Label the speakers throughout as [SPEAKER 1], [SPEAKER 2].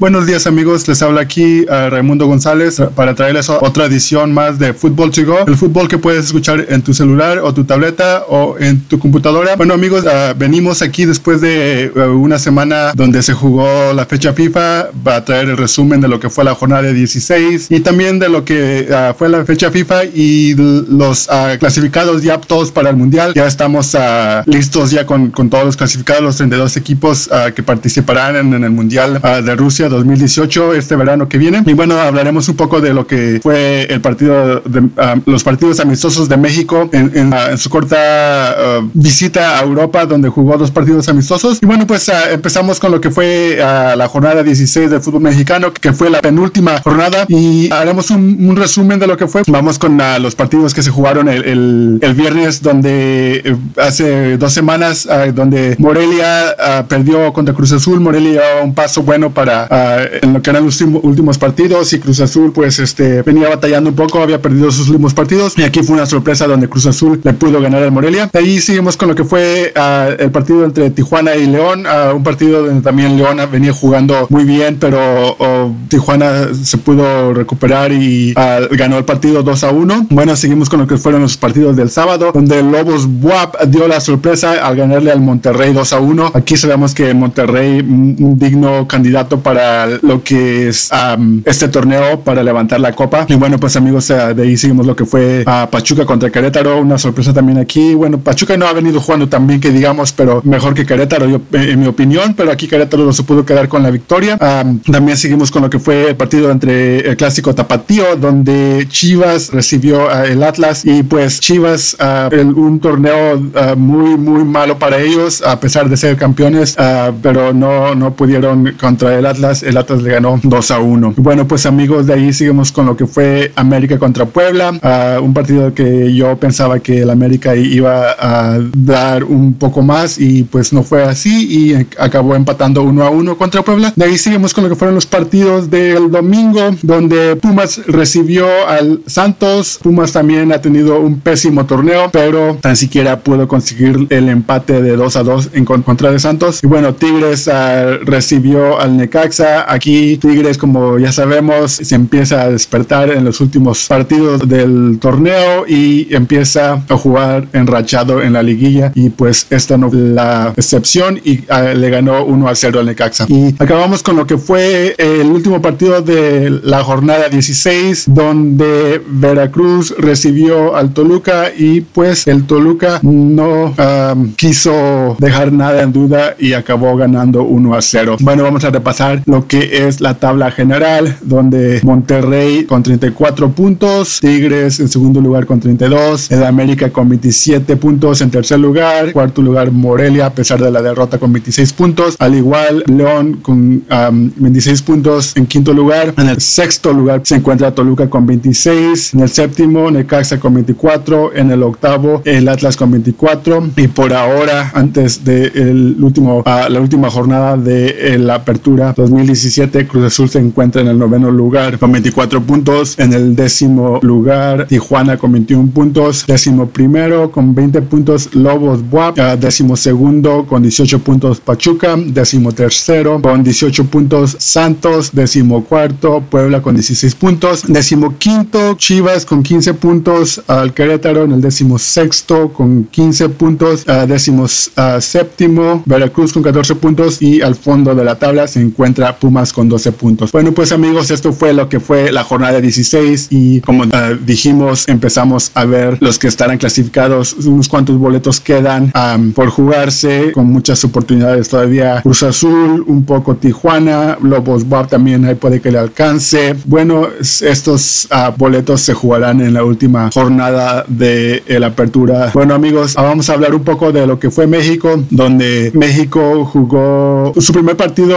[SPEAKER 1] Buenos días amigos, les habla aquí a Raimundo González para traerles otra edición más de Fútbol to Go, el fútbol que puedes escuchar en tu celular o tu tableta o en tu computadora. Bueno amigos, uh, venimos aquí después de una semana donde se jugó la fecha FIFA, va a traer el resumen de lo que fue la jornada de 16 y también de lo que fue la fecha FIFA y los clasificados ya todos para el Mundial. Ya estamos listos ya con, con, todos los clasificados, los 32 equipos que participarán en el Mundial de Rusia 2018, este verano que viene. Y bueno, hablaremos un poco de lo que fue el partido, de, uh, los partidos amistosos de México en, en, uh, en su corta uh, visita a Europa, donde jugó dos partidos amistosos. Y bueno, pues empezamos con lo que fue la jornada 16 del fútbol mexicano, que fue la penúltima jornada. Y haremos un, un resumen de lo que fue. Vamos con los partidos que se jugaron el, el, el viernes, donde eh, hace dos semanas, donde Morelia perdió contra Cruz Azul. Morelia un paso bueno para uh, en lo que eran los últimos partidos y Cruz Azul pues este venía batallando un poco, había perdido sus últimos partidos y aquí fue una sorpresa donde Cruz Azul le pudo ganar al Morelia. De ahí seguimos con lo que fue uh, el partido entre Tijuana y León, uh, un partido donde también León venía jugando muy bien, pero oh, Tijuana se pudo recuperar y ganó el partido 2 a 1. Bueno, seguimos con lo que fueron los partidos del sábado, donde Lobos Buap dio la sorpresa al ganarle al Monterrey 2 a 1. Aquí sabemos que Monterrey, un digno candidato para lo que es este torneo para levantar la copa. Y bueno, pues amigos, de ahí seguimos lo que fue a Pachuca contra Querétaro, una sorpresa también aquí. Bueno, Pachuca no ha venido jugando tan bien que digamos, pero mejor que Querétaro, yo, en mi opinión, pero aquí Querétaro no se pudo quedar con la victoria. Um, también seguimos con lo que fue el partido entre el clásico Tapatío, donde Chivas recibió el Atlas y pues Chivas, uh, un torneo uh, muy, muy malo para ellos, a pesar de ser campeones, pero no, no pudieron contra el Atlas. El Atlas le ganó 2 a 1. Bueno, pues amigos, de ahí seguimos con lo que fue América contra Puebla, uh, un partido que yo pensaba que el América iba a dar un poco más y pues no fue así y acabó empatando 1 a 1 contra Puebla. De ahí seguimos con lo que fueron los partidos del domingo, donde Pumas recibió al Santos. Pumas también ha tenido un pésimo torneo, pero tan siquiera pudo conseguir el empate de 2 a 2 en contra de Santos. Y bueno, Tigres uh, recibió al Necaxa. Aquí Tigres, como ya sabemos, se empieza a despertar en los últimos partidos del torneo y empieza a jugar enrachado en la liguilla y pues esta no la excepción y uh, le ganó 1 a 0 al Necaxa. Y acabamos con lo que fue el último partido de la jornada 16 donde Veracruz recibió al Toluca y pues el Toluca no um, quiso dejar nada en duda y acabó ganando 1 a 0. Bueno, vamos a repasar lo que es la tabla general, donde Monterrey con 34 puntos, Tigres en segundo lugar con 32, el América con 27 puntos en tercer lugar, cuarto lugar Morelia a pesar de la derrota con 26 puntos, al igual León con um, 26 puntos en quinto lugar, en el sexto lugar se encuentra Toluca con 26, en el séptimo Necaxa con 24, en el octavo el Atlas con 24 y por ahora antes de último, uh, la última jornada de la apertura 2017 Cruz Azul se encuentra en el noveno lugar con 24 puntos. En el décimo lugar, Tijuana con 21 puntos. Décimo primero con 20 puntos, Lobos Buap. Uh, décimo segundo con 18 puntos, Pachuca. Décimo tercero con 18 puntos, Santos. Décimo cuarto, Puebla con 16 puntos. Décimo quinto, Chivas con 15 puntos. Al Querétaro en el décimo sexto con 15 puntos. Uh, décimo uh, séptimo, Veracruz con 14 puntos. Y al fondo de la tabla se encuentra Pumas con 12 puntos. Bueno, pues amigos, esto fue lo que fue la jornada 16 y como uh, dijimos, empezamos a ver los que estarán clasificados, unos cuantos boletos quedan por jugarse con muchas oportunidades todavía. Cruz Azul, un poco Tijuana, Lobos Bar también ahí puede que le alcance. Bueno, estos uh, boletos se jugarán en la última jornada de la apertura. Bueno amigos, vamos a hablar un poco de lo que fue México, donde México jugó su primer partido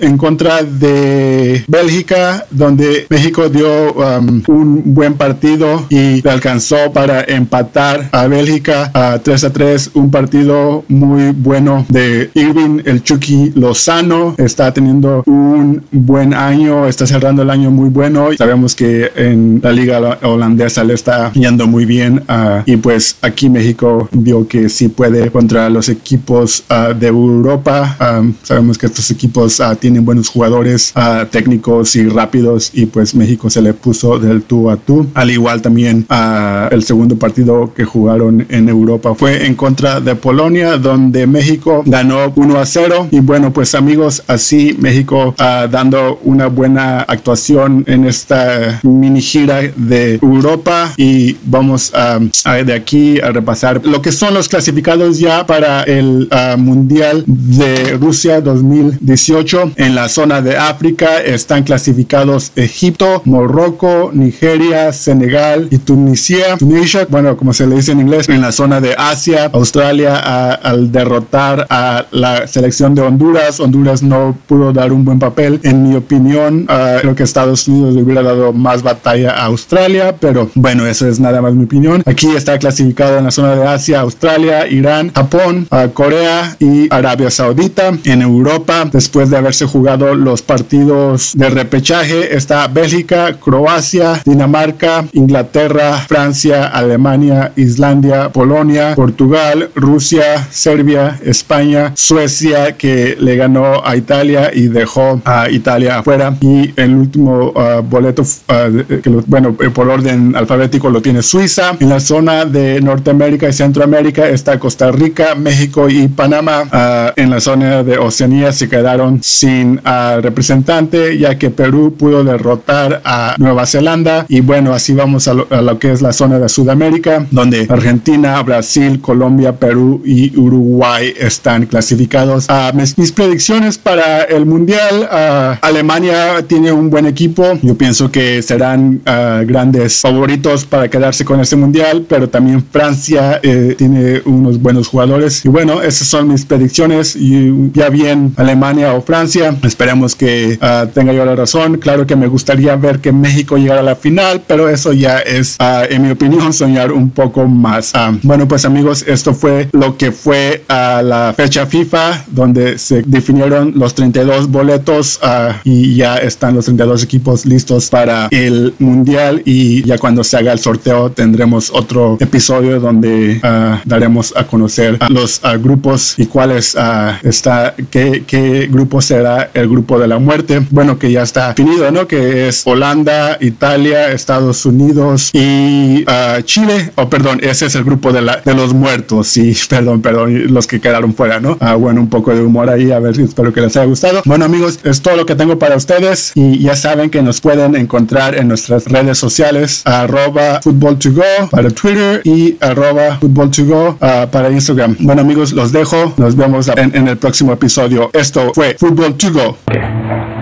[SPEAKER 1] en contra de Bélgica, donde México dio um, un buen partido y alcanzó para empatar a Bélgica a 3 a 3. Un partido muy bueno de Irving, el Chucky Lozano. Está teniendo un buen año, está cerrando el año muy bueno. Sabemos que en la liga holandesa le está yendo muy bien uh, y pues aquí México vio que sí puede contra los equipos uh, de Europa. Um, sabemos que estos equipos tienen buenos jugadores uh, técnicos y rápidos y pues México se le puso del tú a tú. Al igual también uh, el segundo partido que jugaron en Europa fue en contra de Polonia, donde México ganó 1 a 0. Y bueno, pues amigos, así México dando una buena actuación en esta mini gira de Europa y vamos a, de aquí a repasar lo que son los clasificados ya para el Mundial de Rusia 2018. En la zona de África están clasificados Egipto, Morroco, Nigeria, Senegal y Tunisia. Tunisia, bueno, como se le dice en inglés, en la zona de Asia, Australia al derrotar a la selección de Honduras. Honduras no pudo dar un buen papel. En mi opinión, uh, creo que Estados Unidos le hubiera dado más batalla a Australia, pero bueno, eso es nada más mi opinión. Aquí está clasificado en la zona de Asia, Australia, Irán, Japón, uh, Corea y Arabia Saudita. En Europa, después de haberse jugado los partidos de repechaje, está Bélgica, Croacia, Dinamarca, Inglaterra, Francia, Alemania, Islandia, Polonia, Portugal, Rusia, Serbia, España, Suecia, que le ganó a Italia y dejó a Italia afuera. Y el último uh, boleto, uh, que lo, bueno, eh, por orden alfabético lo tiene Suiza. En la zona de Norteamérica y Centroamérica está Costa Rica, México y Panamá. Uh, en la zona de Oceanía se quedaron sin representante, ya que Perú pudo derrotar a Nueva Zelanda. Y bueno, así vamos a lo, que es la zona de Sudamérica, donde Argentina, Brasil, Colombia, Perú y Uruguay están clasificados. mis, mis, predicciones para el Mundial, Alemania tiene un buen equipo. Yo pienso que serán grandes favoritos para quedarse con este Mundial, pero también Francia eh, tiene unos buenos jugadores. Y bueno, esas son mis predicciones. Y ya bien Alemania o Francia, esperemos que tenga yo la razón. Claro que me gustaría ver que México llegara a la final, pero eso ya es, en mi opinión, soñar un poco más. bueno, pues amigos, esto fue lo que fue a la fecha FIFA, donde se definieron los 32 boletos uh, y ya están los 32 equipos listos para el mundial y ya cuando se haga el sorteo tendremos otro episodio donde uh, daremos a conocer los uh, grupos y cuáles está, qué, qué grupo será el grupo de la muerte. Bueno, que ya está definido, ¿no? Que es Holanda, Italia, Estados Unidos y Chile, o oh, perdón, ese es el grupo de, la, de los muertos, sí, perdón, perdón, los que quedaron fuera, ¿no? Ah, bueno, un poco de humor ahí, a ver espero que les haya gustado. Bueno, amigos, es todo lo que tengo para ustedes y ya saben que nos pueden encontrar en nuestras redes sociales, arroba football to go para Twitter y arroba football to go uh, para Instagram. Bueno, amigos, los dejo, nos vemos en, en el próximo episodio. Esto fue Football to go. Okay.